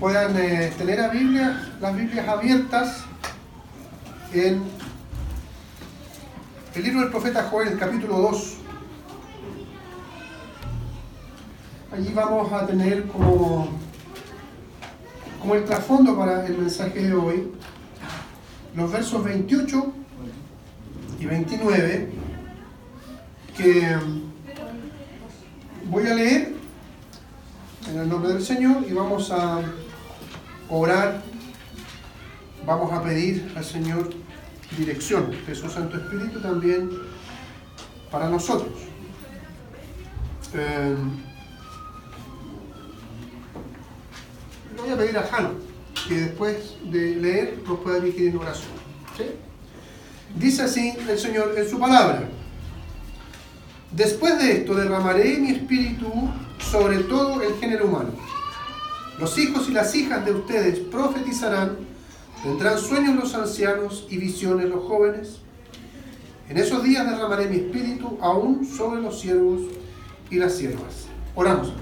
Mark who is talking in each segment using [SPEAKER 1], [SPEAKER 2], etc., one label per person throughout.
[SPEAKER 1] puedan eh, tener las Biblias abiertas en el libro del profeta Joel, capítulo 2. Allí vamos a tener como, como el trasfondo para el mensaje de hoy los versos 28 y 29 que voy a leer en el nombre del Señor y vamos a orar, vamos a pedir al Señor dirección de su Santo Espíritu también para nosotros. Eh, voy a pedir a Jano que después de leer nos pueda dirigir en oración. Dice así el Señor en su palabra. Después de esto derramaré mi espíritu sobre todo el género humano. Los hijos y las hijas de ustedes profetizarán, tendrán sueños los ancianos y visiones los jóvenes. En esos días derramaré mi espíritu aún sobre los siervos y las siervas. Oramos.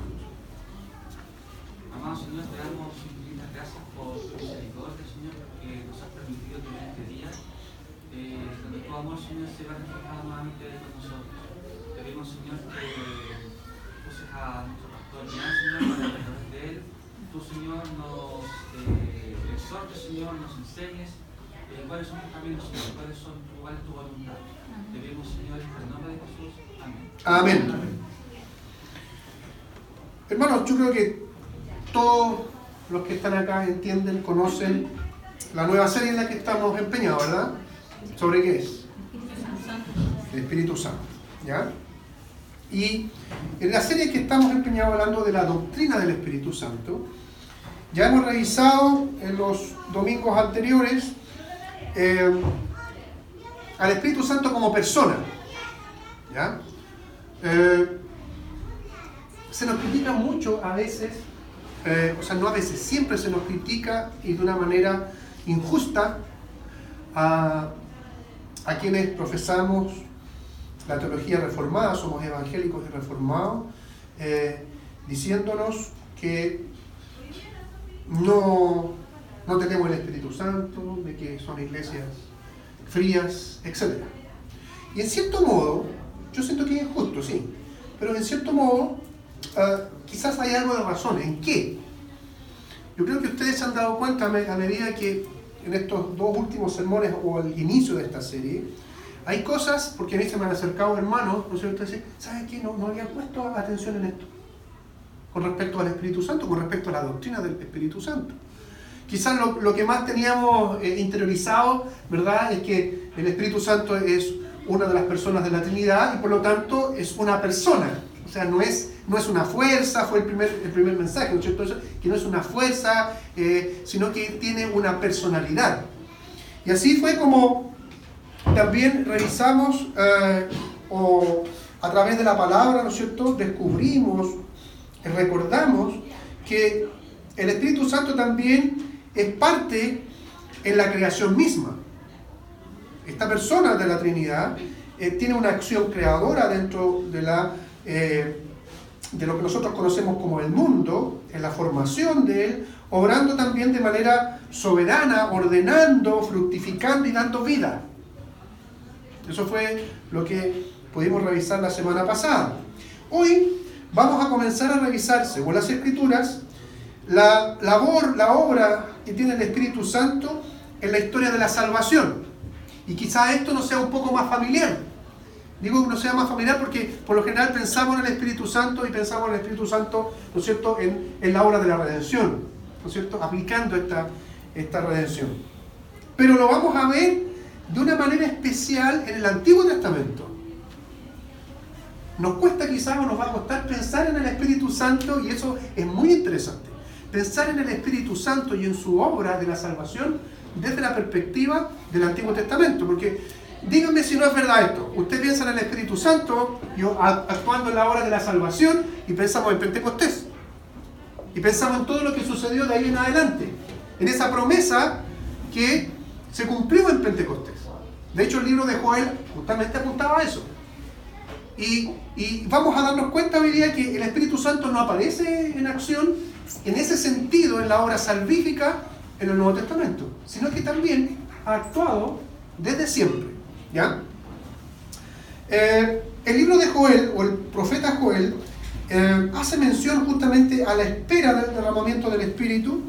[SPEAKER 2] Amado Señor, te damos infinitas gracias por su misericordia, Señor, que nos has permitido tener este día, eh, donde tu amor, Señor, se va reflejado nuevamente con nosotros. Te pedimos, Señor, que a nuestro pastor Señor, para a través de él, tú, Señor, nos eh, exhortes, Señor, nos enseñes eh, cuáles son tus caminos, Señor, cuáles son, cuál es tu voluntad. Te pedimos, Señor, en el nombre de Jesús. Amén.
[SPEAKER 1] Amén. Hermanos, yo creo que todos los que están acá entienden, conocen la nueva serie en la que estamos empeñados, ¿verdad? ¿Sobre qué es? El Espíritu Santo. ¿Ya? Y en la serie que estamos empeñados hablando de la doctrina del Espíritu Santo, ya hemos revisado en los domingos anteriores eh, al Espíritu Santo como persona. ¿Ya? Eh, se nos critica mucho a veces, eh, o sea, no a veces, siempre se nos critica y de una manera injusta a, a quienes profesamos la teología reformada, somos evangélicos y reformados, diciéndonos que no, no tenemos el Espíritu Santo, de que son iglesias frías, etc. Y en cierto modo, yo siento que es injusto, sí, pero en cierto modo, uh, quizás hay algo de razón. ¿En qué? Yo creo que ustedes se han dado cuenta a medida que en estos dos últimos sermones o al inicio de esta serie, hay cosas, porque a mí se me han acercado hermanos, ¿no es cierto? ¿Sabes qué? No, no había puesto atención en esto. Con respecto al Espíritu Santo, con respecto a la doctrina del Espíritu Santo. Quizás lo, que más teníamos eh, interiorizado, ¿verdad? Es que el Espíritu Santo es una de las personas de la Trinidad y por lo tanto es una persona. O sea, no es, no es una fuerza, fue el primer, el primer mensaje, ¿no es cierto? Que no es una fuerza, eh, sino que tiene una personalidad. Y así fue como también revisamos eh, o a través de la palabra, ¿no es cierto?, descubrimos, recordamos que el Espíritu Santo también es parte en la creación misma. Esta persona de la Trinidad eh, tiene una acción creadora dentro de, la, eh, de lo que nosotros conocemos como el mundo, en la formación de él, obrando también de manera soberana, ordenando, fructificando y dando vida. Eso fue lo que pudimos revisar la semana pasada. Hoy vamos a comenzar a revisar, según las Escrituras, la labor, la obra que tiene el Espíritu Santo en la historia de la salvación. Y quizá esto no sea un poco más familiar. Digo que no sea más familiar porque por lo general pensamos en el Espíritu Santo y pensamos en el Espíritu Santo, ¿no es cierto?, en, la obra de la redención, ¿no es cierto?, aplicando esta, esta redención. Pero lo vamos a ver de una manera especial en el Antiguo Testamento. Nos cuesta quizás o nos va a costar pensar en el Espíritu Santo y eso es muy interesante. Pensar en el Espíritu Santo y en su obra de la salvación desde la perspectiva del Antiguo Testamento. Porque díganme si no es verdad esto. Usted piensa en el Espíritu Santo actuando en la obra de la salvación y pensamos en Pentecostés. Y pensamos en todo lo que sucedió de ahí en adelante. En esa promesa que se cumplió en Pentecostés. De hecho, el libro de Joel justamente apuntaba a eso. Y, vamos a darnos cuenta hoy día que el Espíritu Santo no aparece en acción en ese sentido en la obra salvífica en el Nuevo Testamento, sino que también ha actuado desde siempre. ¿ya? Eh, el libro de Joel, o el profeta Joel, eh, hace mención justamente a la espera del derramamiento del Espíritu,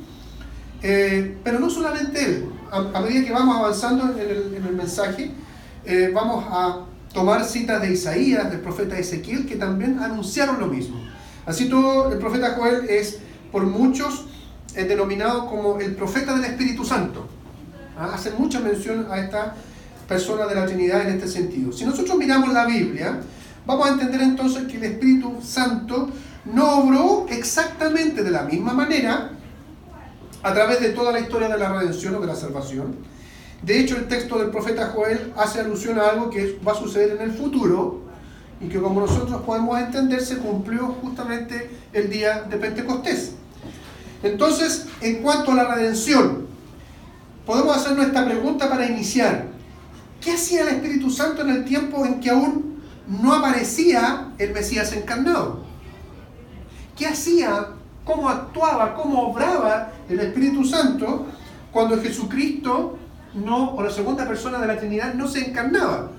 [SPEAKER 1] eh, pero no solamente él. A, medida que vamos avanzando en el mensaje, vamos a tomar citas de Isaías, del profeta Ezequiel, que también anunciaron lo mismo. Así todo, el profeta Joel es por muchos denominado como el profeta del Espíritu Santo. ¿Ah? Hace mucha mención a esta persona de la Trinidad en este sentido. Si nosotros miramos la Biblia, vamos a entender entonces que el Espíritu Santo no obró exactamente de la misma manera a través de toda la historia de la redención o de la salvación. De hecho, el texto del profeta Joel hace alusión a algo que va a suceder en el futuro y que como nosotros podemos entender se cumplió justamente el día de Pentecostés. Entonces, en cuanto a la redención, podemos hacernos esta pregunta para iniciar. ¿Qué hacía el Espíritu Santo en el tiempo en que aún no aparecía el Mesías encarnado? ¿Qué hacía? ¿Cómo actuaba? ¿Cómo obraba el Espíritu Santo cuando Jesucristo no, o la segunda persona de la Trinidad no se encarnaba?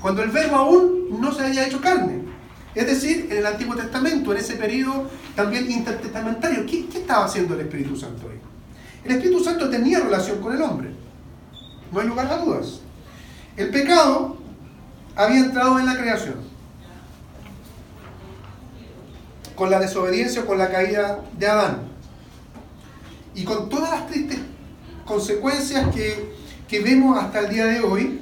[SPEAKER 1] Cuando el verbo aún no se había hecho carne. Es decir, en el Antiguo Testamento, en ese periodo también intertestamentario, ¿qué, ¿qué, estaba haciendo el Espíritu Santo ahí? El Espíritu Santo tenía relación con el hombre. No hay lugar a dudas. El pecado había entrado en la creación. Con la desobediencia, con la caída de Adán. Y con todas las tristes consecuencias que, que vemos hasta el día de hoy,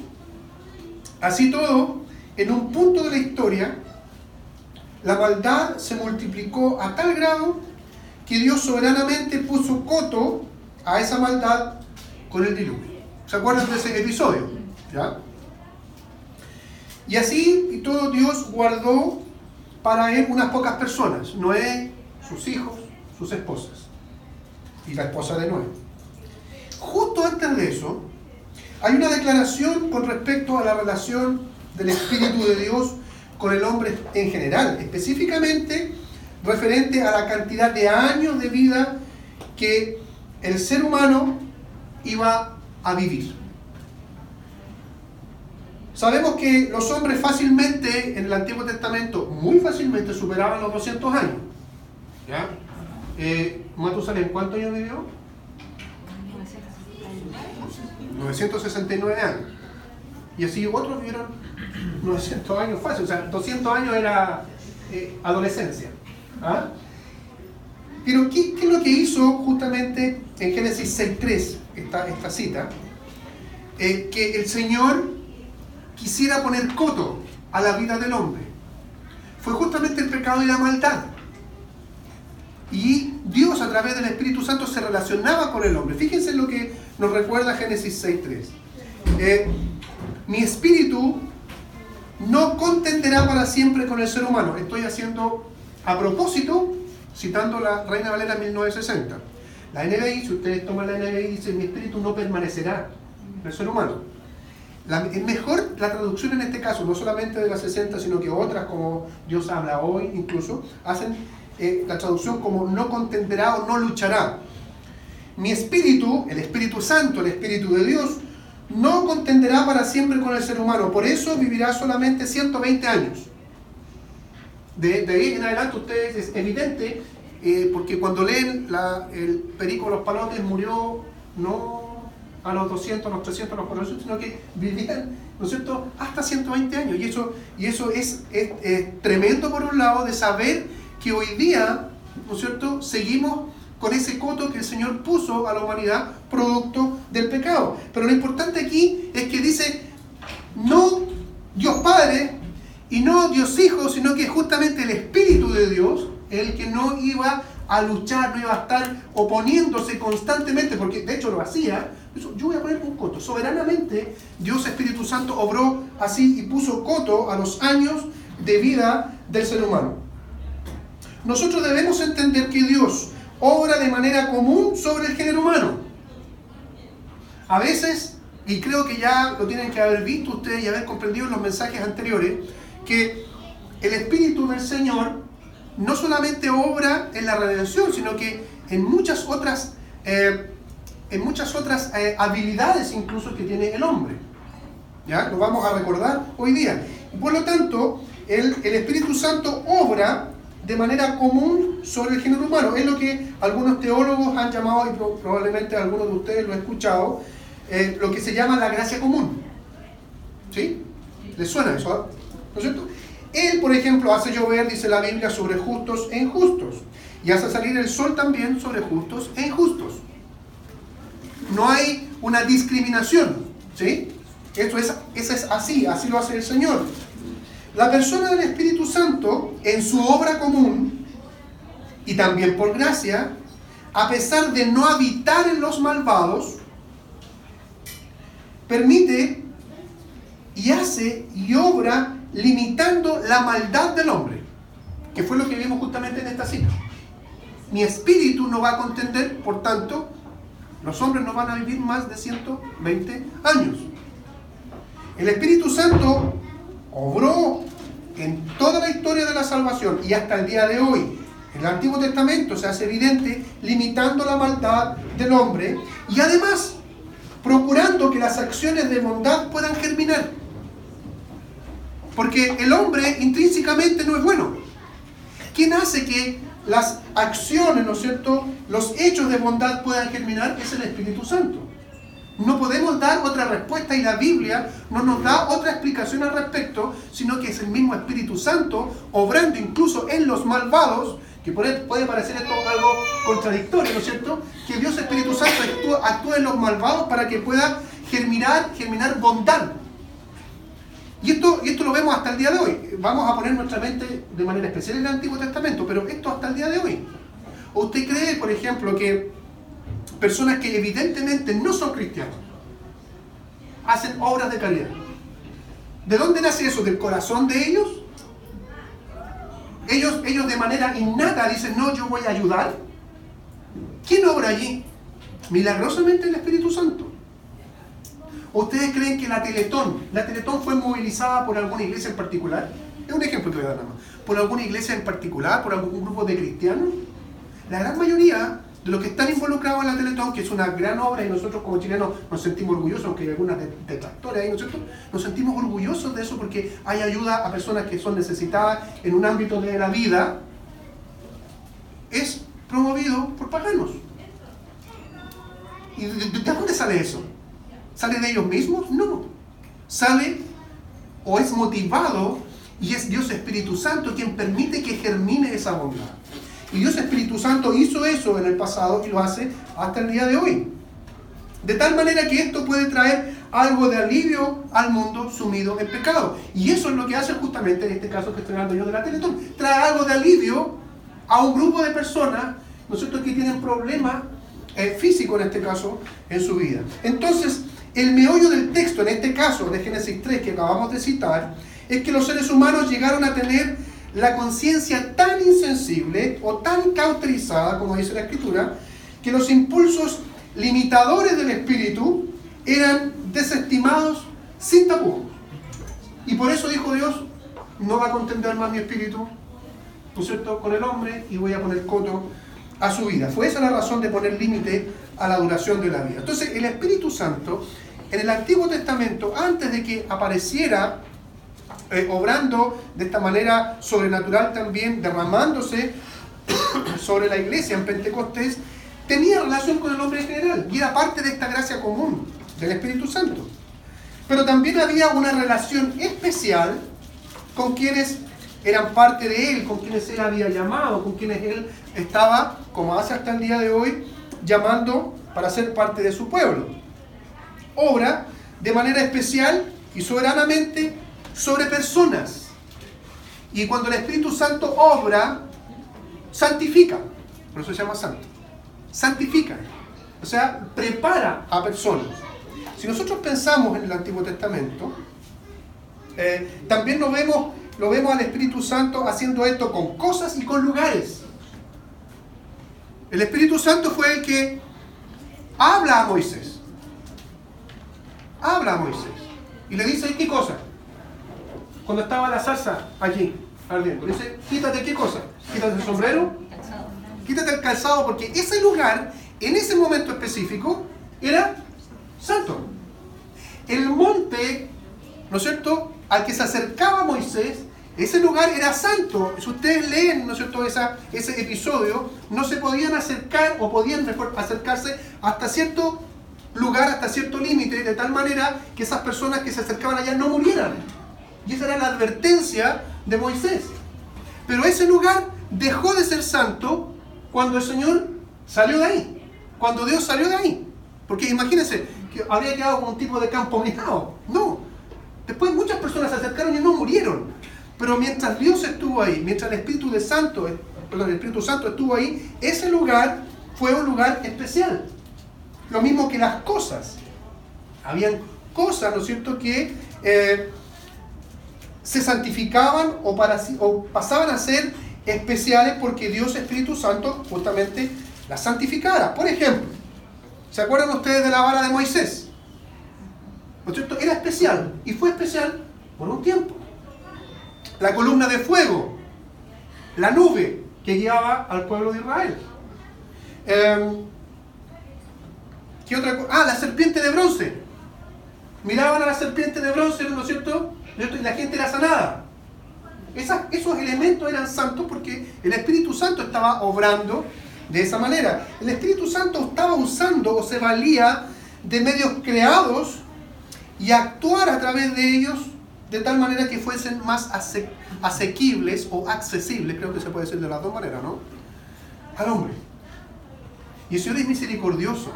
[SPEAKER 1] así todo, en un punto de la historia, la maldad se multiplicó a tal grado que Dios soberanamente puso coto a esa maldad con el diluvio. ¿Se acuerdan de ese episodio? ¿Ya? Y así y todo Dios guardó para él unas pocas personas, Noé, sus hijos, sus esposas y la esposa de Noé. Justo antes de eso, hay una declaración con respecto a la relación del Espíritu de Dios con el hombre en general, específicamente referente a la cantidad de años de vida que el ser humano iba a vivir. Sabemos que los hombres fácilmente, en el Antiguo Testamento, muy fácilmente superaban los 200 años. ¿Ya? Eh, Matusalén, ¿cuántos años vivió? 969 años. Y así otros vivieron 900 años fácil. O sea, 200 años era eh, adolescencia. ¿Ah? Pero ¿qué, ¿qué, es lo que hizo justamente en Génesis 6.3? esta, esta cita, eh, que el Señor quisiera poner coto a la vida del hombre. Fue justamente el pecado y la maldad. Y Dios a través del Espíritu Santo se relacionaba con el hombre. Fíjense lo que nos recuerda Génesis 6.3. Eh, mi espíritu no contenderá para siempre con el ser humano. Estoy haciendo a propósito, citando la Reina Valera 1960. La NBI, si ustedes toman la NBI, dice, mi espíritu no permanecerá en el ser humano. es mejor la traducción en este caso, no solamente de la 60, sino que otras como Dios habla hoy incluso, hacen eh, la traducción como no contenderá o no luchará. Mi espíritu, el Espíritu Santo, el Espíritu de Dios, no contenderá para siempre con el ser humano. Por eso vivirá solamente 120 años. De, ahí en adelante ustedes, es evidente eh, porque cuando leen el Perico de los Palotes murió no a los 200, a los 300, a los 400, sino que vivían, ¿no es cierto?, hasta 120 años. Y eso, y eso es, tremendo por un lado de saber que hoy día, ¿no es cierto?, seguimos con ese coto que el Señor puso a la humanidad producto del pecado. Pero lo importante aquí es que dice, no Dios Padre y no Dios Hijo, sino que justamente el Espíritu de Dios el que no iba a luchar, no iba a estar oponiéndose constantemente, porque de hecho lo hacía. Yo voy a poner un coto. Soberanamente, Dios Espíritu Santo obró así y puso coto a los años de vida del ser humano. Nosotros debemos entender que Dios obra de manera común sobre el género humano. A veces y creo que ya lo tienen que haber visto ustedes y haber comprendido en los mensajes anteriores, que el Espíritu del Señor no solamente obra en la redención, sino que en muchas otras, eh, en muchas otras eh, habilidades incluso que tiene el hombre. ¿Ya? Lo vamos a recordar hoy día. Por lo tanto, el Espíritu Santo obra de manera común sobre el género humano. Es lo que algunos teólogos han llamado, y probablemente algunos de ustedes lo han escuchado, eh, lo que se llama la gracia común. ¿Sí? ¿Les suena eso? ¿No es cierto? Él, por ejemplo, hace llover, dice la Biblia, sobre justos e injustos. Y hace salir el sol también sobre justos e injustos. No hay una discriminación. ¿Sí? Esto es, eso es así, así lo hace el Señor. La persona del Espíritu Santo, en su obra común, y también por gracia, a pesar de no habitar en los malvados, permite y hace y obra limitando la maldad del hombre, que fue lo que vimos justamente en esta cita. Mi espíritu no va a contender, por tanto, los hombres no van a vivir más de 120 años. El Espíritu Santo obró en toda la historia de la salvación y hasta el día de hoy. En el Antiguo Testamento se hace evidente limitando la maldad del hombre y además procurando que las acciones de bondad puedan germinar. Porque el hombre intrínsecamente no es bueno. ¿Quién hace que las acciones, ¿no es cierto?, los hechos de bondad puedan germinar es el Espíritu Santo. No podemos dar otra respuesta y la Biblia no nos da otra explicación al respecto, sino que es el mismo Espíritu Santo obrando incluso en los malvados, que puede parecer esto algo contradictorio, ¿no es cierto? Que Dios Espíritu Santo actúa, en los malvados para que pueda germinar, germinar bondad. Y esto, y esto lo vemos hasta el día de hoy. Vamos a poner nuestra mente de manera especial en el Antiguo Testamento, pero esto hasta el día de hoy. ¿Usted cree, por ejemplo, que personas que evidentemente no son cristianos, hacen obras de caridad. ¿De dónde nace eso? ¿Del corazón de ellos? Ellos, ellos de manera innata dicen, no, yo voy a ayudar. ¿Quién obra allí? Milagrosamente el Espíritu Santo. ¿Ustedes creen que la Teletón, la fue movilizada por alguna iglesia en particular? Es un ejemplo que voy a dar nada más. ¿Por alguna iglesia en particular? ¿Por algún grupo de cristianos? La gran mayoría de los que están involucrados en la Teletón, que es una gran obra y nosotros como chilenos nos sentimos orgullosos, aunque hay algunas detractores ahí, ¿no es cierto? Nos sentimos orgullosos de eso porque hay ayuda a personas que son necesitadas en un ámbito de la vida, es promovido por paganos. ¿Y de, dónde sale eso? ¿Sale de ellos mismos? No. Sale o es motivado y es Dios Espíritu Santo quien permite que germine esa bondad. Y Dios Espíritu Santo hizo eso en el pasado y lo hace hasta el día de hoy. De tal manera que esto puede traer algo de alivio al mundo sumido en pecado. Y eso es lo que hace justamente en este caso que estoy hablando yo de la Teletón. Trae algo de alivio a un grupo de personas, nosotros que tienen problemas eh, físicos en este caso en su vida. Entonces, el meollo del texto, en este caso de Génesis 3 que acabamos de citar, es que los seres humanos llegaron a tener la conciencia tan insensible o tan cauterizada, como dice la escritura, que los impulsos limitadores del espíritu eran desestimados sin tapujos. Y por eso dijo Dios, no va a contender más mi espíritu, ¿no es cierto?, con el hombre y voy a poner coto a su vida. Fue esa la razón de poner límite a la duración de la vida. Entonces, el Espíritu Santo, en el Antiguo Testamento, antes de que apareciera eh, obrando de esta manera sobrenatural también, derramándose sobre la iglesia en Pentecostés, tenía relación con el hombre en general y era parte de esta gracia común del Espíritu Santo. Pero también había una relación especial con quienes eran parte de él, con quienes él había llamado, con quienes él estaba, como hace hasta el día de hoy, llamando para ser parte de su pueblo. Obra de manera especial y soberanamente sobre personas. Y cuando el Espíritu Santo obra, santifica. Por eso se llama santo. Santifica. O sea, prepara a personas. Si nosotros pensamos en el Antiguo Testamento, eh, también lo vemos, lo vemos al Espíritu Santo haciendo esto con cosas y con lugares. El Espíritu Santo fue el que habla a Moisés habla a Moisés y le dice, ¿qué cosa? Cuando estaba la salsa allí, ardiendo, dice, quítate qué cosa? Quítate el sombrero, quítate el calzado, porque ese lugar, en ese momento específico, era santo. El monte, ¿no es cierto?, al que se acercaba Moisés, ese lugar era santo. Si ustedes leen, ¿no es cierto?, Esa, ese episodio, no se podían acercar o podían mejor acercarse hasta cierto lugar, hasta cierto límite, de tal manera que esas personas que se acercaban allá no murieran. Y esa era la advertencia de Moisés. Pero ese lugar dejó de ser santo cuando el Señor salió de ahí. Cuando Dios salió de ahí. Porque imagínense que habría quedado como un tipo de campo minado. No. Después muchas personas se acercaron y no murieron. Pero mientras Dios estuvo ahí, mientras el Espíritu Santo, perdón, el Espíritu Santo estuvo ahí, ese lugar fue un lugar especial. Lo mismo que las cosas. Habían cosas, ¿no es cierto?, que eh, se santificaban o, para, o pasaban a ser especiales porque Dios Espíritu Santo justamente las santificara. Por ejemplo, ¿se acuerdan ustedes de la vara de Moisés? ¿No cierto? Era especial y fue especial por un tiempo. La columna de fuego, la nube que guiaba al pueblo de Israel. Eh, ¿Qué otra cosa? Ah, la serpiente de bronce. Miraban a la serpiente de bronce, ¿no es cierto? Y la gente era sanada. esos elementos eran santos porque el Espíritu Santo estaba obrando de esa manera. El Espíritu Santo estaba usando o se valía de medios creados y actuar a través de ellos de tal manera que fuesen más asequibles o accesibles, creo que se puede decir de las dos maneras, ¿no? Al hombre. Y el Señor es misericordioso.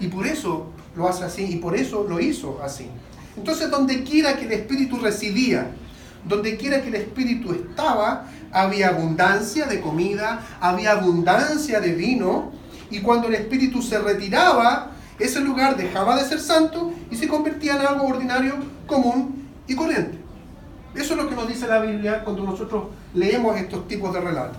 [SPEAKER 1] Y por eso lo hace así, y por eso lo hizo así. Entonces, donde quiera que el Espíritu residía, donde quiera que el Espíritu estaba, había abundancia de comida, había abundancia de vino, y cuando el Espíritu se retiraba, ese lugar dejaba de ser santo y se convertía en algo ordinario, común y corriente. Eso es lo que nos dice la Biblia cuando nosotros leemos estos tipos de relatos.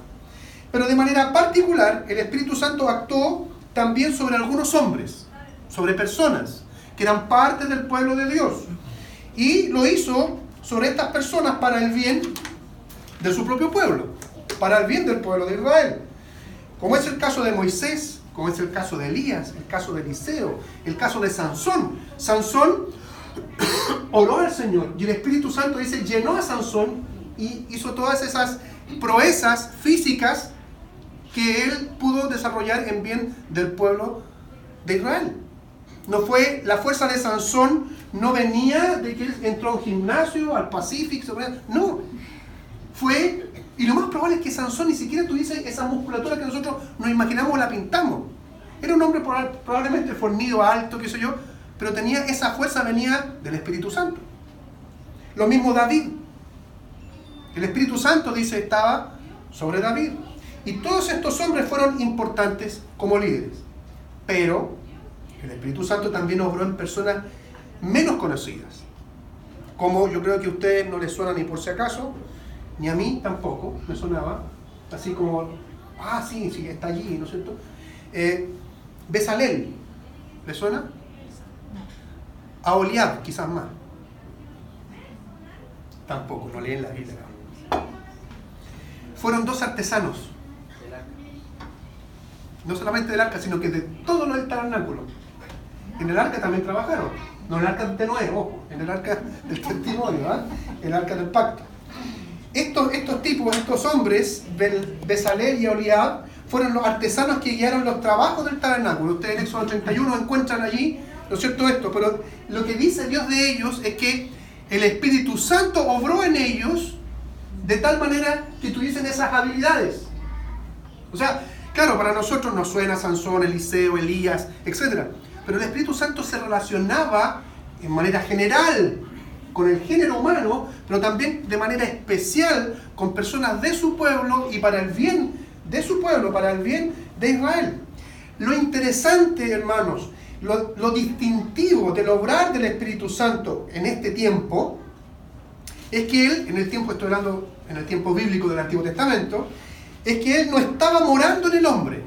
[SPEAKER 1] Pero de manera particular, el Espíritu Santo actuó también sobre algunos hombres sobre personas que eran parte del pueblo de Dios. Y lo hizo sobre estas personas para el bien de su propio pueblo, para el bien del pueblo de Israel. Como es el caso de Moisés, como es el caso de Elías, el caso de Eliseo, el caso de Sansón. Sansón oró al Señor y el Espíritu Santo dice, llenó a Sansón y hizo todas esas proezas físicas que él pudo desarrollar en bien del pueblo de Israel. No fue, la fuerza de Sansón no venía de que él entró a un gimnasio, al Pacífico, no. Fue, y lo más probable es que Sansón ni siquiera tuviese esa musculatura que nosotros nos imaginamos o la pintamos. Era un hombre probablemente fornido, alto, qué sé yo, pero tenía esa fuerza, venía del Espíritu Santo. Lo mismo David. El Espíritu Santo, dice, estaba sobre David. Y todos estos hombres fueron importantes como líderes. Pero el Espíritu Santo también obró en personas menos conocidas. Como yo creo que a ustedes no les suena ni por si acaso, ni a mí tampoco me sonaba. Así como, ah, sí, sí, está allí, ¿no es cierto? Eh, Besalel, ¿le suena? A Oliab, quizás más. Tampoco, no leen la Biblia. Fueron dos artesanos. No solamente del arca, sino que de todo lo del tabernáculo en el arca también trabajaron. No en el arca de Noé, ojo, en el arca del testimonio, ¿ah? el arca del pacto. Estos, estos tipos, estos hombres, Besalel y Oliab, fueron los artesanos que guiaron los trabajos del tabernáculo. Ustedes en Éxodo 31 encuentran allí, ¿no es cierto esto? Pero lo que dice Dios de ellos es que el Espíritu Santo obró en ellos de tal manera que tuviesen esas habilidades. O sea, claro, para nosotros nos suena Sansón, Eliseo, Elías, etc. Pero el Espíritu Santo se relacionaba en manera general con el género humano, pero también de manera especial con personas de su pueblo y para el bien de su pueblo, para el bien de Israel. Lo interesante, hermanos, lo, distintivo del obrar del Espíritu Santo en este tiempo, es que Él, en el tiempo, estoy hablando en el tiempo bíblico del Antiguo Testamento, es que Él no estaba morando en el hombre.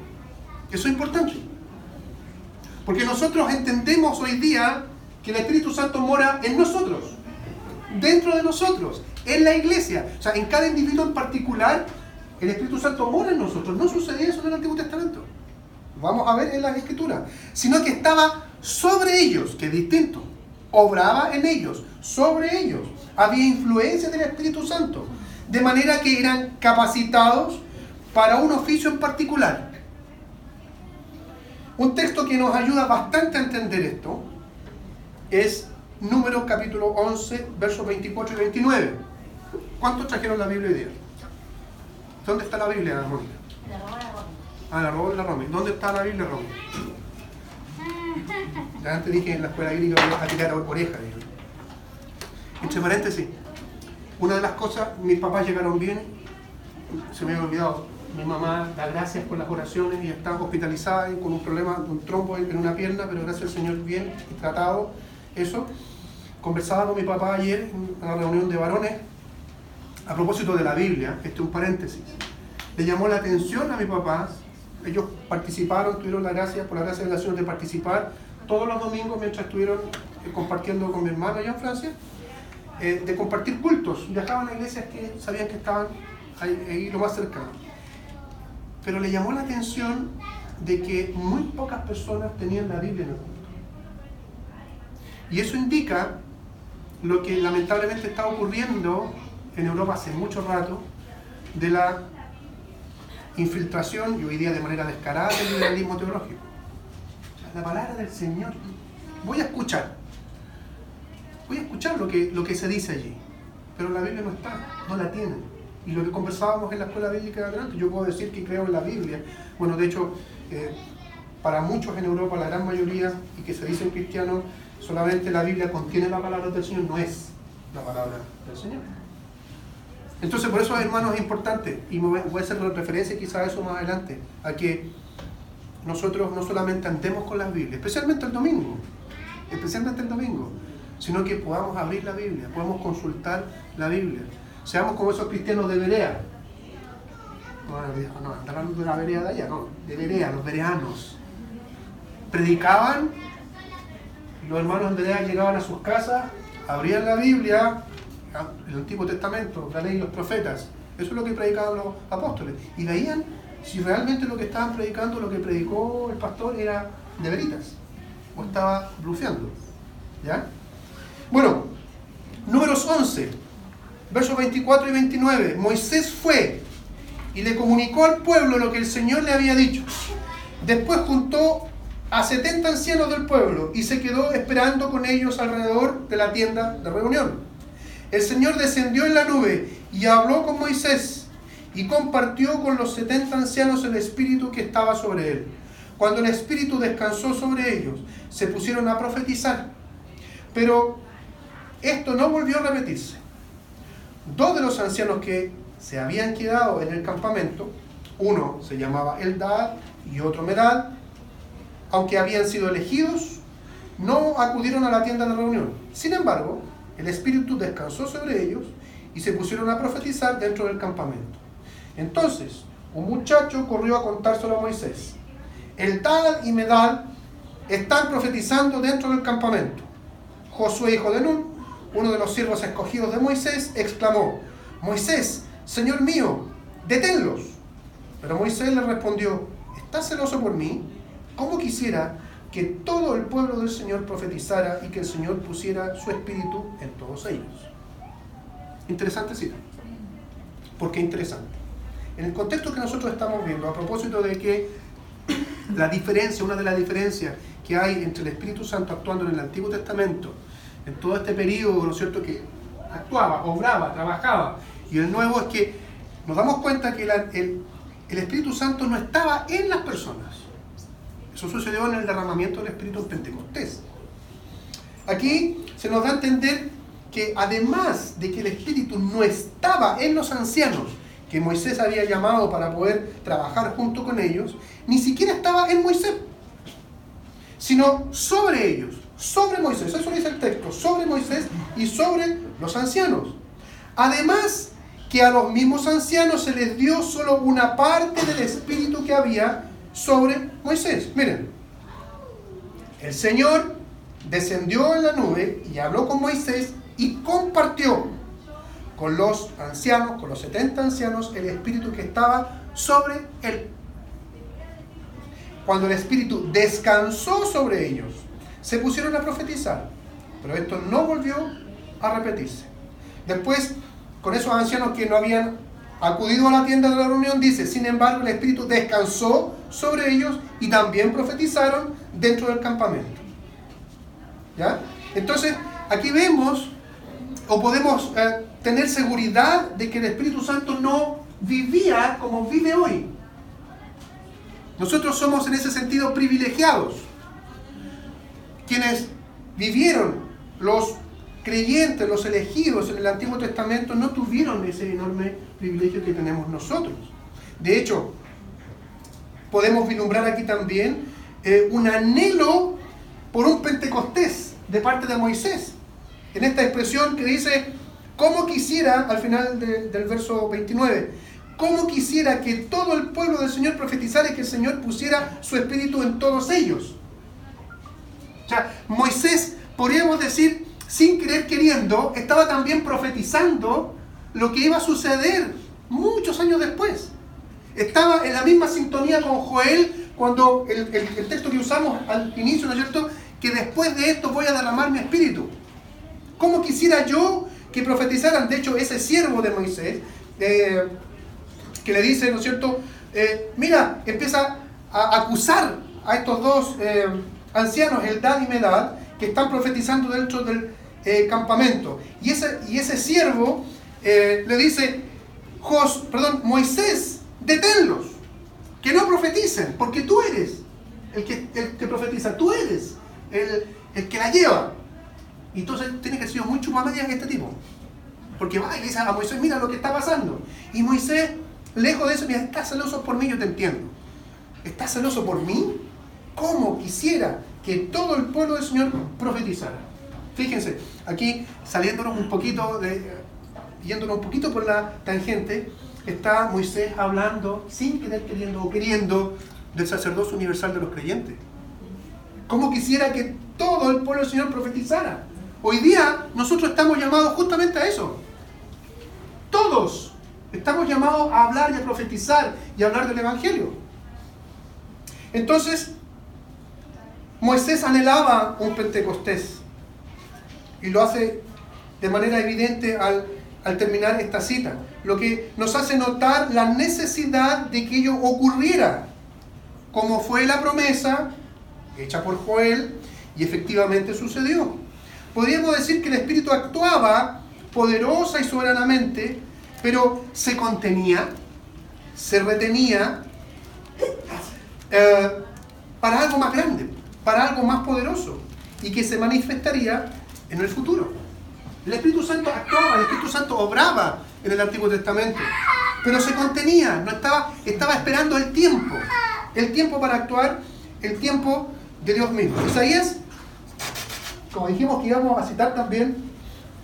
[SPEAKER 1] Eso es importante. Porque nosotros entendemos hoy día que el Espíritu Santo mora en nosotros, dentro de nosotros, en la iglesia. O sea, en cada individuo en particular, el Espíritu Santo mora en nosotros. No sucedía eso en el Antiguo Testamento. Vamos a ver en las Escrituras. Sino que estaba sobre ellos, que es distinto. Obraba en ellos, sobre ellos. Había influencia del Espíritu Santo. De manera que eran capacitados para un oficio en particular. Un texto que nos ayuda bastante a entender esto es Números capítulo 11, versos 24 y 29. ¿Cuántos trajeron la Biblia hoy día? ¿Dónde está la Biblia, Mónica?
[SPEAKER 3] La robó la Romy.
[SPEAKER 1] Ah, la robó la Romy. ¿Dónde está la Biblia, Romy? Ya antes dije en la escuela bíblica voy a tirar oreja. dije. Entre paréntesis, una de las cosas, mis papás llegaron bien, se me había olvidado, mi mamá da gracias por las oraciones y está hospitalizada con un problema, un trombo en una pierna, pero gracias al Señor bien tratado eso. Conversaba con mi papá ayer en una reunión de varones a propósito de la Biblia, este es un paréntesis. Le llamó la atención a mi papá, ellos participaron, tuvieron la gracia, por la gracia de la Señor de participar todos los domingos mientras estuvieron eh, compartiendo con mi hermano allá en Francia, eh, de compartir cultos. Viajaban a iglesias que sabían que estaban ahí lo más cercano. Pero le llamó la atención de que muy pocas personas tenían la Biblia en el culto. Y eso indica lo que lamentablemente está ocurriendo en Europa hace mucho rato, de la infiltración, y hoy día de manera descarada, del liberalismo teológico. La palabra del Señor. Voy a escuchar. Voy a escuchar lo que, lo que se dice allí. Pero la Biblia no está, no la tienen. Y lo que conversábamos en la escuela bíblica de adelante, yo puedo decir que creo en la Biblia. Bueno, de hecho, eh, para muchos en Europa, la gran mayoría, y que se dicen cristianos, solamente la Biblia contiene la palabra del Señor, no es la palabra del Señor. Entonces, por eso, hermanos, es importante, y voy a hacer referencia quizás a eso más adelante, a que nosotros no solamente andemos con la Biblia, especialmente el domingo, especialmente el domingo, sino que podamos abrir la Biblia, podamos consultar la Biblia. Seamos como esos cristianos de Berea. No, hablando de la Berea de allá, no, de Berea, los bereanos. Predicaban, los hermanos de Berea llegaban a sus casas, abrían la Biblia, el Antiguo Testamento, la ley y los profetas. Eso es lo que predicaban los apóstoles. Y veían si realmente lo que estaban predicando, lo que predicó el pastor era de veritas. O estaba blufeando. ¿Ya? Bueno, números 11, versos 24 y 29. Moisés fue y le comunicó al pueblo lo que el Señor le había dicho. Después juntó a 70 ancianos del pueblo y se quedó esperando con ellos alrededor de la tienda de reunión. El Señor descendió en la nube y habló con Moisés y compartió con los 70 ancianos el espíritu que estaba sobre él. Cuando el espíritu descansó sobre ellos, se pusieron a profetizar. Pero esto no volvió a repetirse. Dos de los ancianos que se habían quedado en el campamento, uno se llamaba Eldad y otro Medad, aunque habían sido elegidos, no acudieron a la tienda de reunión. Sin embargo, el Espíritu descansó sobre ellos y se pusieron a profetizar dentro del campamento. Entonces, un muchacho corrió a contárselo a Moisés. El Tal y Medal están profetizando dentro del campamento. Josué, hijo de Nun, uno de los siervos escogidos de Moisés, exclamó, Moisés, Señor mío, deténlos. Pero Moisés le respondió, ¿estás celoso por mí? ¿Cómo quisiera que todo el pueblo del Señor profetizara y que el Señor pusiera su espíritu en todos ellos? Interesante cita. ¿Por qué interesante? En el contexto que nosotros estamos viendo, a propósito de que la diferencia, una de las diferencias que hay entre el Espíritu Santo actuando en el Antiguo Testamento, en todo este periodo, ¿no es cierto?, que actuaba, obraba, trabajaba, y el nuevo es que nos damos cuenta que el, el Espíritu Santo no estaba en las personas. Eso sucedió en el derramamiento del Espíritu en Pentecostés. Aquí se nos da a entender que además de que el Espíritu no estaba en los ancianos que Moisés había llamado para poder trabajar junto con ellos, ni siquiera estaba en Moisés, sino sobre ellos, sobre Moisés. Eso dice el texto, sobre Moisés y sobre los ancianos. Además que a los mismos ancianos se les dio solo una parte del Espíritu que había sobre Moisés. Miren, el Señor descendió en la nube y habló con Moisés y compartió con los ancianos, con los 70 ancianos, el espíritu que estaba sobre él. Cuando el espíritu descansó sobre ellos, se pusieron a profetizar, pero esto no volvió a repetirse. Después, con esos ancianos que no habían acudido a la tienda de la reunión, dice, sin embargo, el espíritu descansó sobre ellos y también profetizaron dentro del campamento. ¿Ya? Entonces, aquí vemos o podemos eh, tener seguridad de que el Espíritu Santo no vivía como vive hoy. Nosotros somos en ese sentido privilegiados. Quienes vivieron, los creyentes, los elegidos en el Antiguo Testamento, no tuvieron ese enorme privilegio que tenemos nosotros. De hecho, podemos vislumbrar aquí también eh, un anhelo por un Pentecostés de parte de Moisés en esta expresión que dice, como quisiera, al final del verso 29, como quisiera que todo el pueblo del Señor profetizara y que el Señor pusiera su espíritu en todos ellos. O sea, Moisés, podríamos decir, sin querer queriendo, estaba también profetizando lo que iba a suceder muchos años después. Estaba en la misma sintonía con Joel cuando el, el texto que usamos al inicio, ¿no es cierto? Que después de esto voy a derramar mi espíritu. ¿Cómo quisiera yo que profetizaran? De hecho, ese siervo de Moisés, eh, que le dice, ¿no es cierto? Eh, mira, empieza a acusar a estos dos eh, ancianos, Eldad y Medad, que están profetizando dentro del campamento. Y ese, y ese siervo le dice, Jos, perdón, Moisés, deténlos, que no profeticen, porque tú eres el que, el que profetiza, tú eres el, el que la lleva. Y entonces tiene que ser sido mucho más que este tipo. Porque va y dice a Moisés, mira lo que está pasando. Y Moisés, lejos de eso, mira, estás celoso por mí, yo te entiendo. ¿Estás celoso por mí? ¿Cómo quisiera que todo el pueblo del Señor profetizara? Fíjense, aquí saliéndonos un poquito, de, yéndonos un poquito por la tangente, está Moisés hablando, sin querer queriendo o queriendo, del sacerdocio universal de los creyentes. ¿Cómo quisiera que todo el pueblo del Señor profetizara? Hoy día nosotros estamos llamados justamente a eso. Todos estamos llamados a hablar y a profetizar y a hablar del Evangelio. Entonces, Moisés anhelaba un Pentecostés y lo hace de manera evidente al, al, terminar esta cita, lo que nos hace notar la necesidad de que ello ocurriera, como fue la promesa hecha por Joel y efectivamente sucedió. Podríamos decir que el Espíritu actuaba poderosa y soberanamente, pero se contenía, se retenía eh, para algo más grande, para algo más poderoso y que se manifestaría en el futuro. El Espíritu Santo actuaba, el Espíritu Santo obraba en el Antiguo Testamento, pero se contenía, no estaba, estaba esperando el tiempo, el tiempo para actuar, el tiempo de Dios mismo. Isaías como dijimos que íbamos a citar también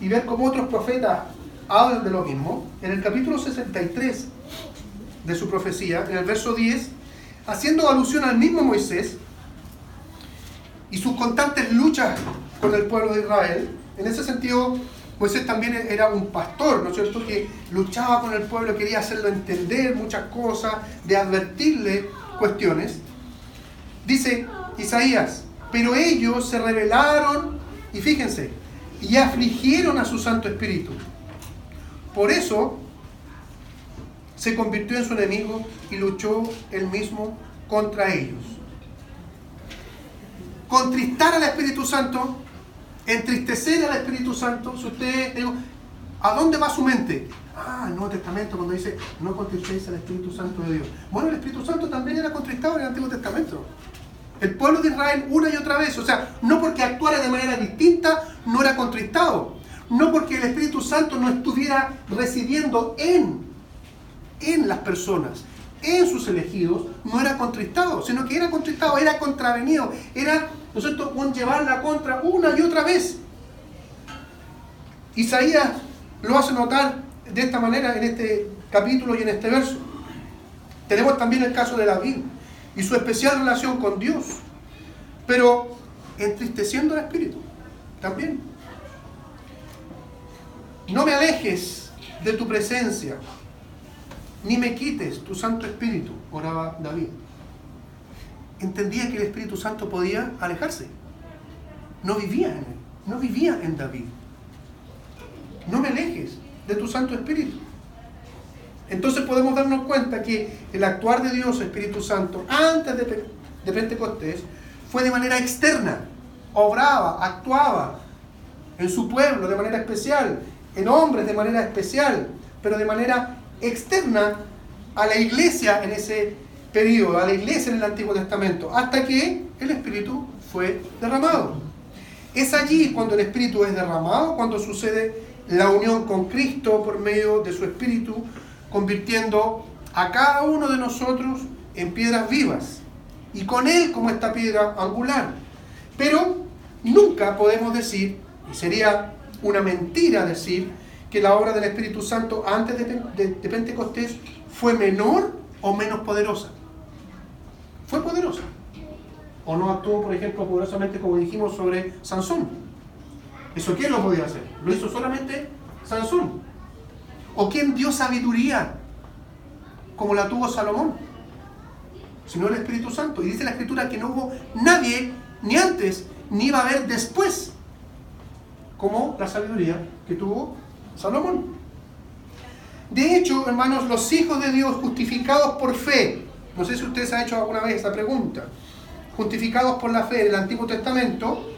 [SPEAKER 1] y ver cómo otros profetas hablan de lo mismo, en el capítulo 63 de su profecía, en el verso 10, haciendo alusión al mismo Moisés y sus constantes luchas con el pueblo de Israel, en ese sentido Moisés también era un pastor, ¿no es cierto?, que luchaba con el pueblo, quería hacerlo entender muchas cosas, de advertirle cuestiones. Dice Isaías, pero ellos se rebelaron y fíjense, y afligieron a su Santo Espíritu. Por eso se convirtió en su enemigo y luchó él mismo contra ellos. Contristar al Espíritu Santo, entristecer al Espíritu Santo, si usted, digo, ¿a dónde va su mente? Ah, el Nuevo Testamento cuando dice, no contristéis al Espíritu Santo de Dios. Bueno, el Espíritu Santo también era contristado en el Antiguo Testamento. El pueblo de Israel una y otra vez, o sea, no porque actuara de manera distinta, no era contristado. No porque el Espíritu Santo no estuviera residiendo en, en las personas, en sus elegidos, no era contristado, sino que era contristado, era contravenido, era, ¿no es cierto?, un llevarla contra una y otra vez. Isaías lo hace notar de esta manera en este capítulo y en este verso. Tenemos también el caso de David y su especial relación con Dios. Pero entristeciendo al Espíritu. También. No me alejes de tu presencia, ni me quites tu Santo Espíritu, oraba David. Entendía que el Espíritu Santo podía alejarse. No vivía en él, no vivía en David. No me alejes de tu Santo Espíritu. Entonces podemos darnos cuenta que el actuar de Dios, Espíritu Santo, antes de, de Pentecostés, fue de manera externa. Obraba, actuaba en su pueblo de manera especial, en hombres de manera especial, pero de manera externa a la iglesia en ese periodo, a la iglesia en el Antiguo Testamento, hasta que el Espíritu fue derramado. Es allí cuando el Espíritu es derramado, cuando sucede la unión con Cristo por medio de su Espíritu, convirtiendo a cada uno de nosotros en piedras vivas y con Él como esta piedra angular. Pero nunca podemos decir, y sería una mentira decir, que la obra del Espíritu Santo antes de, Pentecostés fue menor o menos poderosa. Fue poderosa. O no actuó, por ejemplo, poderosamente como dijimos sobre Sansón. ¿Eso quién lo podía hacer? Lo hizo solamente Sansón. ¿O quién dio sabiduría como la tuvo Salomón? Sino el Espíritu Santo. Y dice la Escritura que no hubo nadie, ni antes, ni iba a haber después, como la sabiduría que tuvo Salomón. De hecho, hermanos, los hijos de Dios justificados por fe, no sé si ustedes han hecho alguna vez esta pregunta, justificados por la fe del Antiguo Testamento,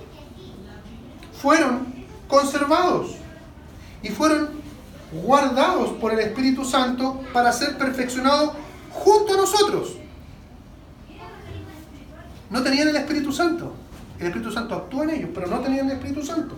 [SPEAKER 1] fueron conservados y fueron guardados por el Espíritu Santo para ser perfeccionados junto a nosotros. No tenían el Espíritu Santo. El Espíritu Santo actúa en ellos, pero no tenían el Espíritu Santo.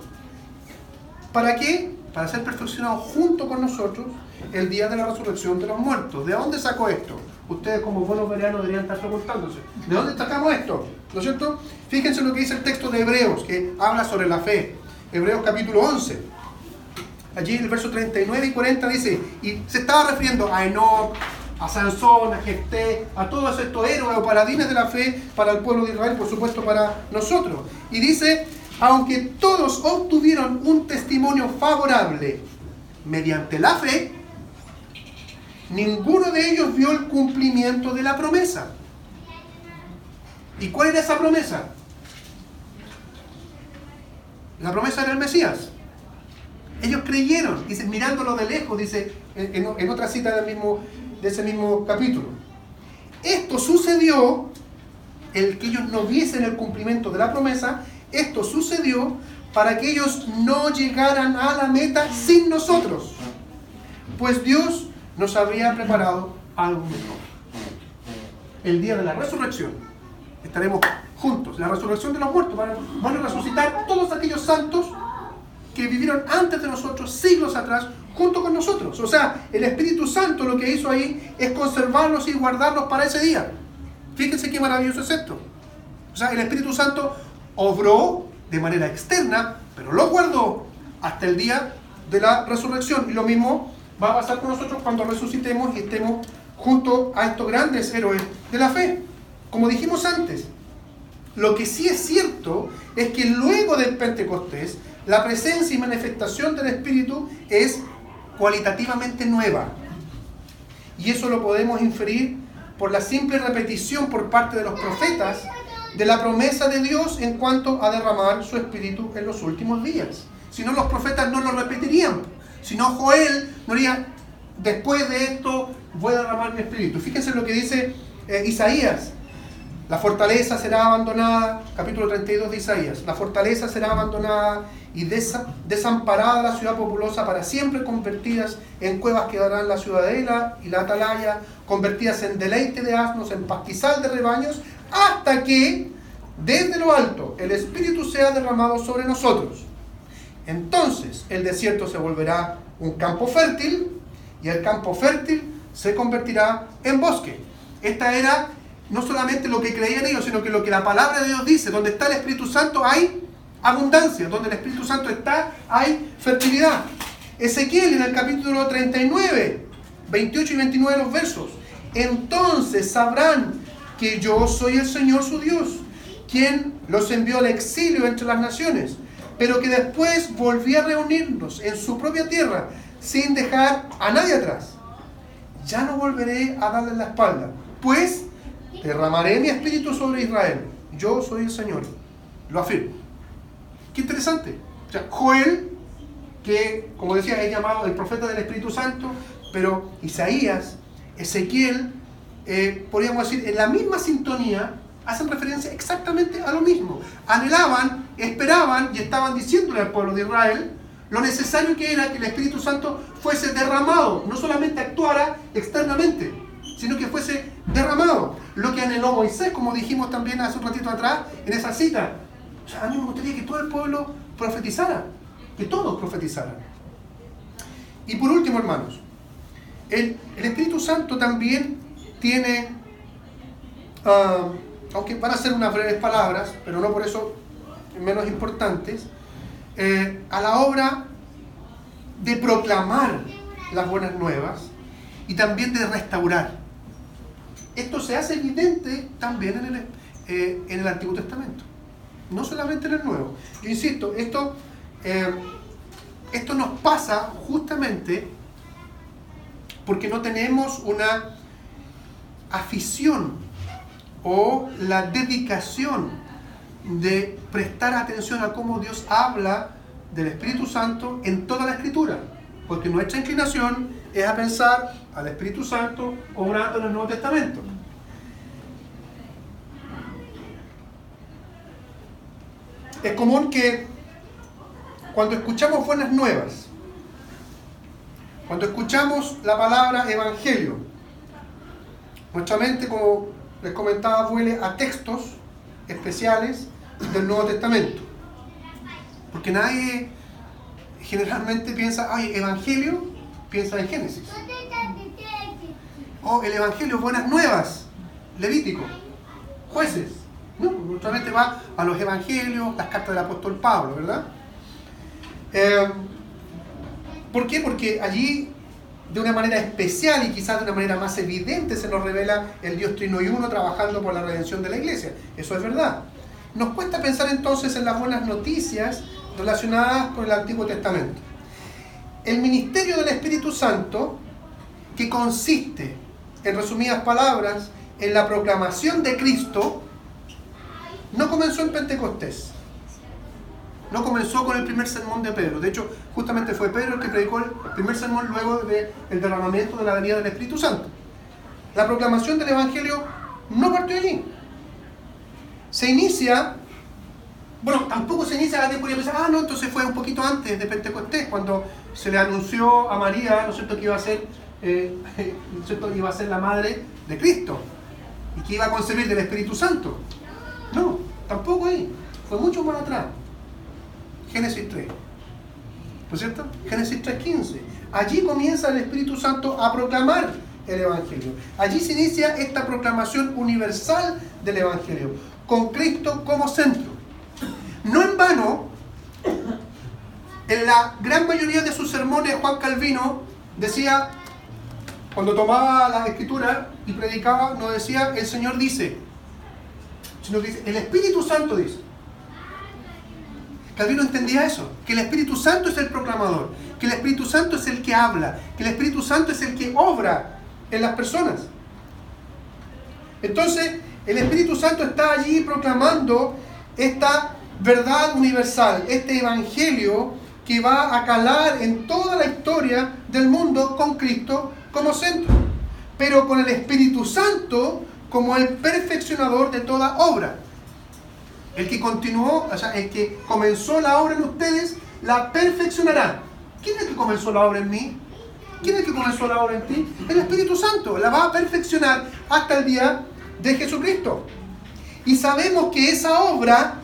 [SPEAKER 1] ¿Para qué? para ser perfeccionado junto con nosotros el día de la resurrección de los muertos. ¿De dónde sacó esto? Ustedes como buenos verianos deberían estar preguntándose. ¿De dónde sacamos esto? ¿No es cierto? Fíjense lo que dice el texto de Hebreos, que habla sobre la fe. Hebreos capítulo 11. Allí en el verso 39 y 40 dice, y se estaba refiriendo a Enoch, a Sansón, a Jefté, a todos estos héroes o paladines de la fe para el pueblo de Israel, por supuesto para nosotros. Y dice, aunque todos obtuvieron un testimonio favorable mediante la fe, ninguno de ellos vio el cumplimiento de la promesa. ¿Y cuál era esa promesa? La promesa era el Mesías. Ellos creyeron, dice, mirándolo de lejos, dice en, otra cita del mismo, de ese mismo capítulo. Esto sucedió, el que ellos no viesen el cumplimiento de la promesa, esto sucedió para que ellos no llegaran a la meta sin nosotros, pues Dios nos había preparado algo mejor. El día de la resurrección estaremos juntos. La resurrección de los muertos van a, resucitar todos aquellos santos que vivieron antes de nosotros, siglos atrás, junto con nosotros. O sea, el Espíritu Santo lo que hizo ahí es conservarlos y guardarlos para ese día. Fíjense qué maravilloso es esto. O sea, el Espíritu Santo obró de manera externa, pero lo guardó hasta el día de la resurrección. Y lo mismo va a pasar con nosotros cuando resucitemos y estemos junto a estos grandes héroes de la fe. Como dijimos antes, lo que sí es cierto es que luego del Pentecostés, la presencia y manifestación del Espíritu es cualitativamente nueva. Y eso lo podemos inferir por la simple repetición por parte de los profetas de la promesa de Dios en cuanto a derramar su espíritu en los últimos días. Si no, los profetas no lo repetirían. Si no, Joel no diría, después de esto voy a derramar mi espíritu. Fíjense lo que dice eh, Isaías. La fortaleza será abandonada, capítulo 32 de Isaías. La fortaleza será abandonada y desamparada la ciudad populosa para siempre, convertidas en cuevas quedarán la ciudadela y la atalaya, convertidas en deleite de asnos, en pastizal de rebaños, hasta que desde lo alto el Espíritu sea derramado sobre nosotros. Entonces el desierto se volverá un campo fértil y el campo fértil se convertirá en bosque. Esta era no solamente lo que creían ellos, sino que lo que la palabra de Dios dice, donde está el Espíritu Santo hay abundancia, donde el Espíritu Santo está hay fertilidad. Ezequiel en el capítulo 39, 28 y 29 de los versos. Entonces sabrán que yo soy el Señor su Dios, quien los envió al exilio entre las naciones, pero que después volvió a reunirnos en su propia tierra sin dejar a nadie atrás. Ya no volveré a darle la espalda, pues derramaré mi espíritu sobre Israel. Yo soy el Señor. Lo afirmo. Qué interesante. O sea, Joel, que como decía, es llamado el profeta del Espíritu Santo, pero Isaías, Ezequiel, eh, podríamos decir, en la misma sintonía, hacen referencia exactamente a lo mismo. Anhelaban, esperaban y estaban diciéndole al pueblo de Israel lo necesario que era que el Espíritu Santo fuese derramado, no solamente actuara externamente, sino que fuese derramado. Lo que anheló Moisés, como dijimos también hace un ratito atrás en esa cita. O sea, a mí me gustaría que todo el pueblo profetizara, que todos profetizaran. Y por último, hermanos, el, Espíritu Santo también tiene, ah, aunque van a ser unas breves palabras, pero no por eso menos importantes, eh, a la obra de proclamar las buenas nuevas y también de restaurar. Esto se hace evidente también en el, eh, Antiguo Testamento, no solamente en el Nuevo. Yo insisto, esto, eh, esto nos pasa justamente porque no tenemos una afición o la dedicación de prestar atención a cómo Dios habla del Espíritu Santo en toda la Escritura, porque nuestra inclinación es a pensar al Espíritu Santo obrando en el Nuevo Testamento. Es común que cuando escuchamos buenas nuevas, cuando escuchamos la palabra evangelio, nuestra mente, como les comentaba, vuele a textos especiales del Nuevo Testamento. Porque nadie generalmente piensa, ay, evangelio, piensa en Génesis. O el evangelio, buenas nuevas, Levítico, jueces. No, va a los evangelios, las cartas del apóstol Pablo, ¿verdad? Eh, ¿Por qué? Porque allí de una manera especial y quizás de una manera más evidente se nos revela el Dios Trino y Uno trabajando por la redención de la iglesia. Eso es verdad. Nos cuesta pensar entonces en las buenas noticias relacionadas con el Antiguo Testamento. El ministerio del Espíritu Santo, que consiste, en resumidas palabras, en la proclamación de Cristo, no comenzó en Pentecostés. No comenzó con el primer sermón de Pedro. De hecho, justamente fue Pedro el que predicó el primer sermón luego del derramamiento de la venida del Espíritu Santo. La proclamación del Evangelio no partió allí. Se inicia, bueno, tampoco se inicia la temporada pensar, ah, no, entonces fue un poquito antes de Pentecostés, cuando se le anunció a María, ¿no que iba a ser, eh, cierto? iba a ser la madre de Cristo y que iba a concebir del Espíritu Santo. No, tampoco ahí. Fue mucho más atrás. Génesis 3. ¿No es cierto? Génesis 3.15. Allí comienza el Espíritu Santo a proclamar el Evangelio. Allí se inicia esta proclamación universal del Evangelio, con Cristo como centro. No en vano, en la gran mayoría de sus sermones Juan Calvino decía, cuando tomaba la escritura y predicaba, no decía el Señor dice, sino que dice, el Espíritu Santo dice. Calvino entendía eso, que el Espíritu Santo es el proclamador, que el Espíritu Santo es el que habla, que el Espíritu Santo es el que obra en las personas. Entonces, el Espíritu Santo está allí proclamando esta verdad universal, este evangelio que va a calar en toda la historia del mundo con Cristo como centro, pero con el Espíritu Santo como el perfeccionador de toda obra. El que continuó, o sea, el que comenzó la obra en ustedes, la perfeccionará. ¿Quién es el que comenzó la obra en mí? ¿Quién es el que comenzó la obra en ti? El Espíritu Santo. La va a perfeccionar hasta el día de Jesucristo. Y sabemos que esa obra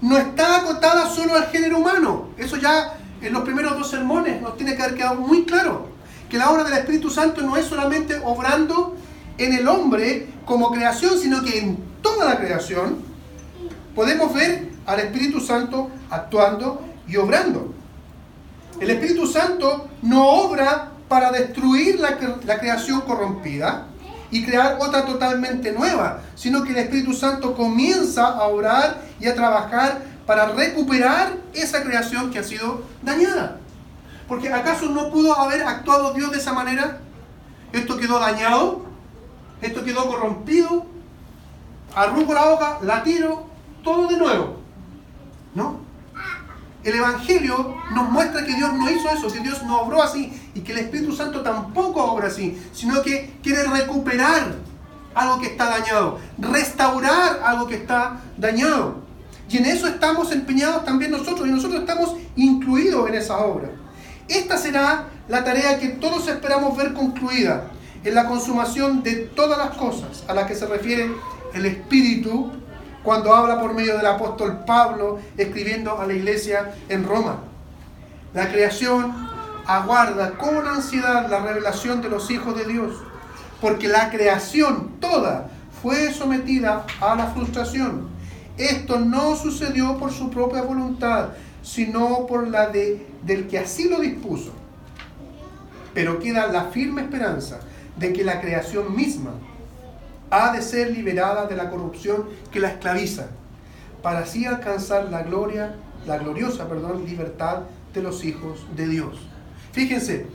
[SPEAKER 1] no está acotada solo al género humano. Eso ya en los primeros dos sermones nos tiene que haber quedado muy claro. Que la obra del Espíritu Santo no es solamente obrando en el hombre como creación, sino que en toda la creación podemos ver al Espíritu Santo actuando y obrando. El Espíritu Santo no obra para destruir la, creación corrompida. y crear otra totalmente nueva, sino que el Espíritu Santo comienza a orar y a trabajar para recuperar esa creación que ha sido dañada. Porque ¿acaso no pudo haber actuado Dios de esa manera? Esto quedó dañado, esto quedó corrompido, arrugo la boca, la tiro, todo de nuevo. ¿No? El Evangelio nos muestra que Dios no hizo eso, que Dios no obró así y que el Espíritu Santo tampoco obra así, sino que quiere recuperar algo que está dañado, restaurar algo que está dañado. Y en eso estamos empeñados también nosotros y nosotros estamos incluidos en esa obra. Esta será la tarea que todos esperamos ver concluida en la consumación de todas las cosas a las que se refiere el Espíritu cuando habla por medio del apóstol Pablo escribiendo a la iglesia en Roma. La creación aguarda con ansiedad la revelación de los hijos de Dios, porque la creación toda fue sometida a la frustración. Esto no sucedió por su propia voluntad, sino por la de, del que así lo dispuso. Pero queda la firme esperanza de que la creación misma ha de ser liberada de la corrupción que la esclaviza, para así alcanzar la gloria, la gloriosa, perdón, libertad de los hijos de Dios. Fíjense,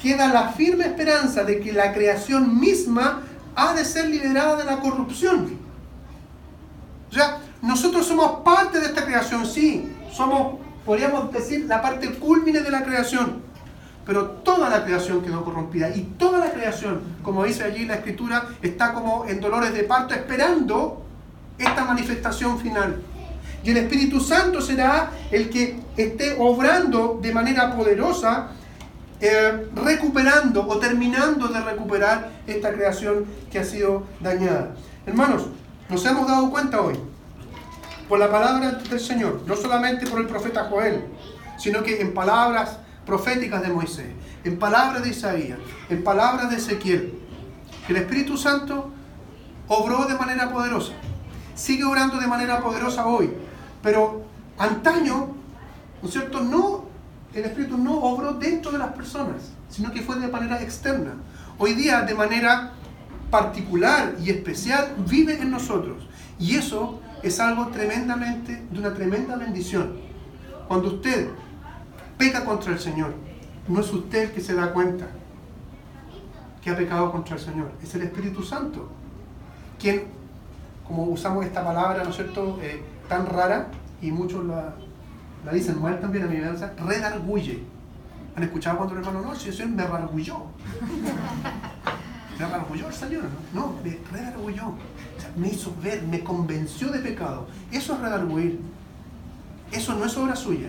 [SPEAKER 1] queda la firme esperanza de que la creación misma ha de ser liberada de la corrupción. O sea, nosotros somos parte de esta creación, sí, somos, podríamos decir, la parte culmine de la creación, pero toda la creación quedó corrompida y toda la creación, como dice allí la escritura, está como en dolores de parto esperando esta manifestación final. Y el Espíritu Santo será el que esté obrando de manera poderosa, eh, recuperando o terminando de recuperar esta creación que ha sido dañada. Hermanos, nos hemos dado cuenta hoy, por la palabra del Señor, no solamente por el profeta Joel, sino que en palabras proféticas de Moisés, en palabras de Isaías, en palabras de Ezequiel, que el Espíritu Santo obró de manera poderosa, sigue obrando de manera poderosa hoy, pero antaño, ¿no es cierto? No, el Espíritu no obró dentro de las personas, sino que fue de manera externa. Hoy día, de manera particular y especial, vive en nosotros. Y eso es algo tremendamente, de una tremenda bendición. Cuando usted peca contra el Señor. No es usted el que se da cuenta que ha pecado contra el Señor, es el Espíritu Santo, quien, como usamos esta palabra, ¿no es cierto?, eh, tan rara, y muchos la, la dicen mal también a mi venganza, redarguye. ¿Han escuchado cuando el hermano, no, si el Señor me redargulló? me redargulló el Señor, ¿no? No, me redargulló. O me hizo ver, me convenció de pecado. Eso es redarguir. Eso no es obra suya.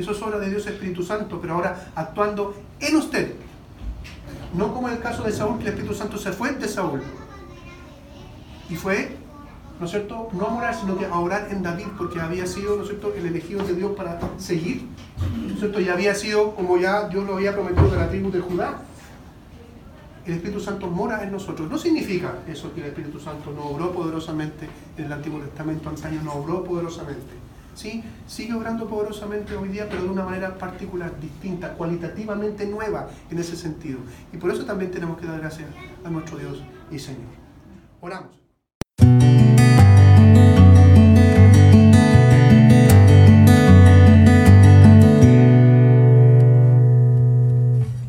[SPEAKER 1] Eso es obra de Dios Espíritu Santo, pero ahora actuando en usted. No como en el caso de Saúl, que el Espíritu Santo se fue de Saúl. Y fue, ¿no es cierto?, no a morar, sino que a orar en David, porque había sido, ¿no es cierto?, el elegido de Dios para seguir. ¿No es cierto? Y había sido, como ya Dios lo había prometido, de la tribu de Judá. El Espíritu Santo mora en nosotros. No significa eso que el Espíritu Santo no obró poderosamente en el Antiguo Testamento, antaño no obró poderosamente ¿sí? sigue obrando poderosamente hoy día, pero de una manera particular, distinta, cualitativamente nueva en ese sentido. Y por eso también tenemos que dar gracias a nuestro Dios y Señor. Oramos.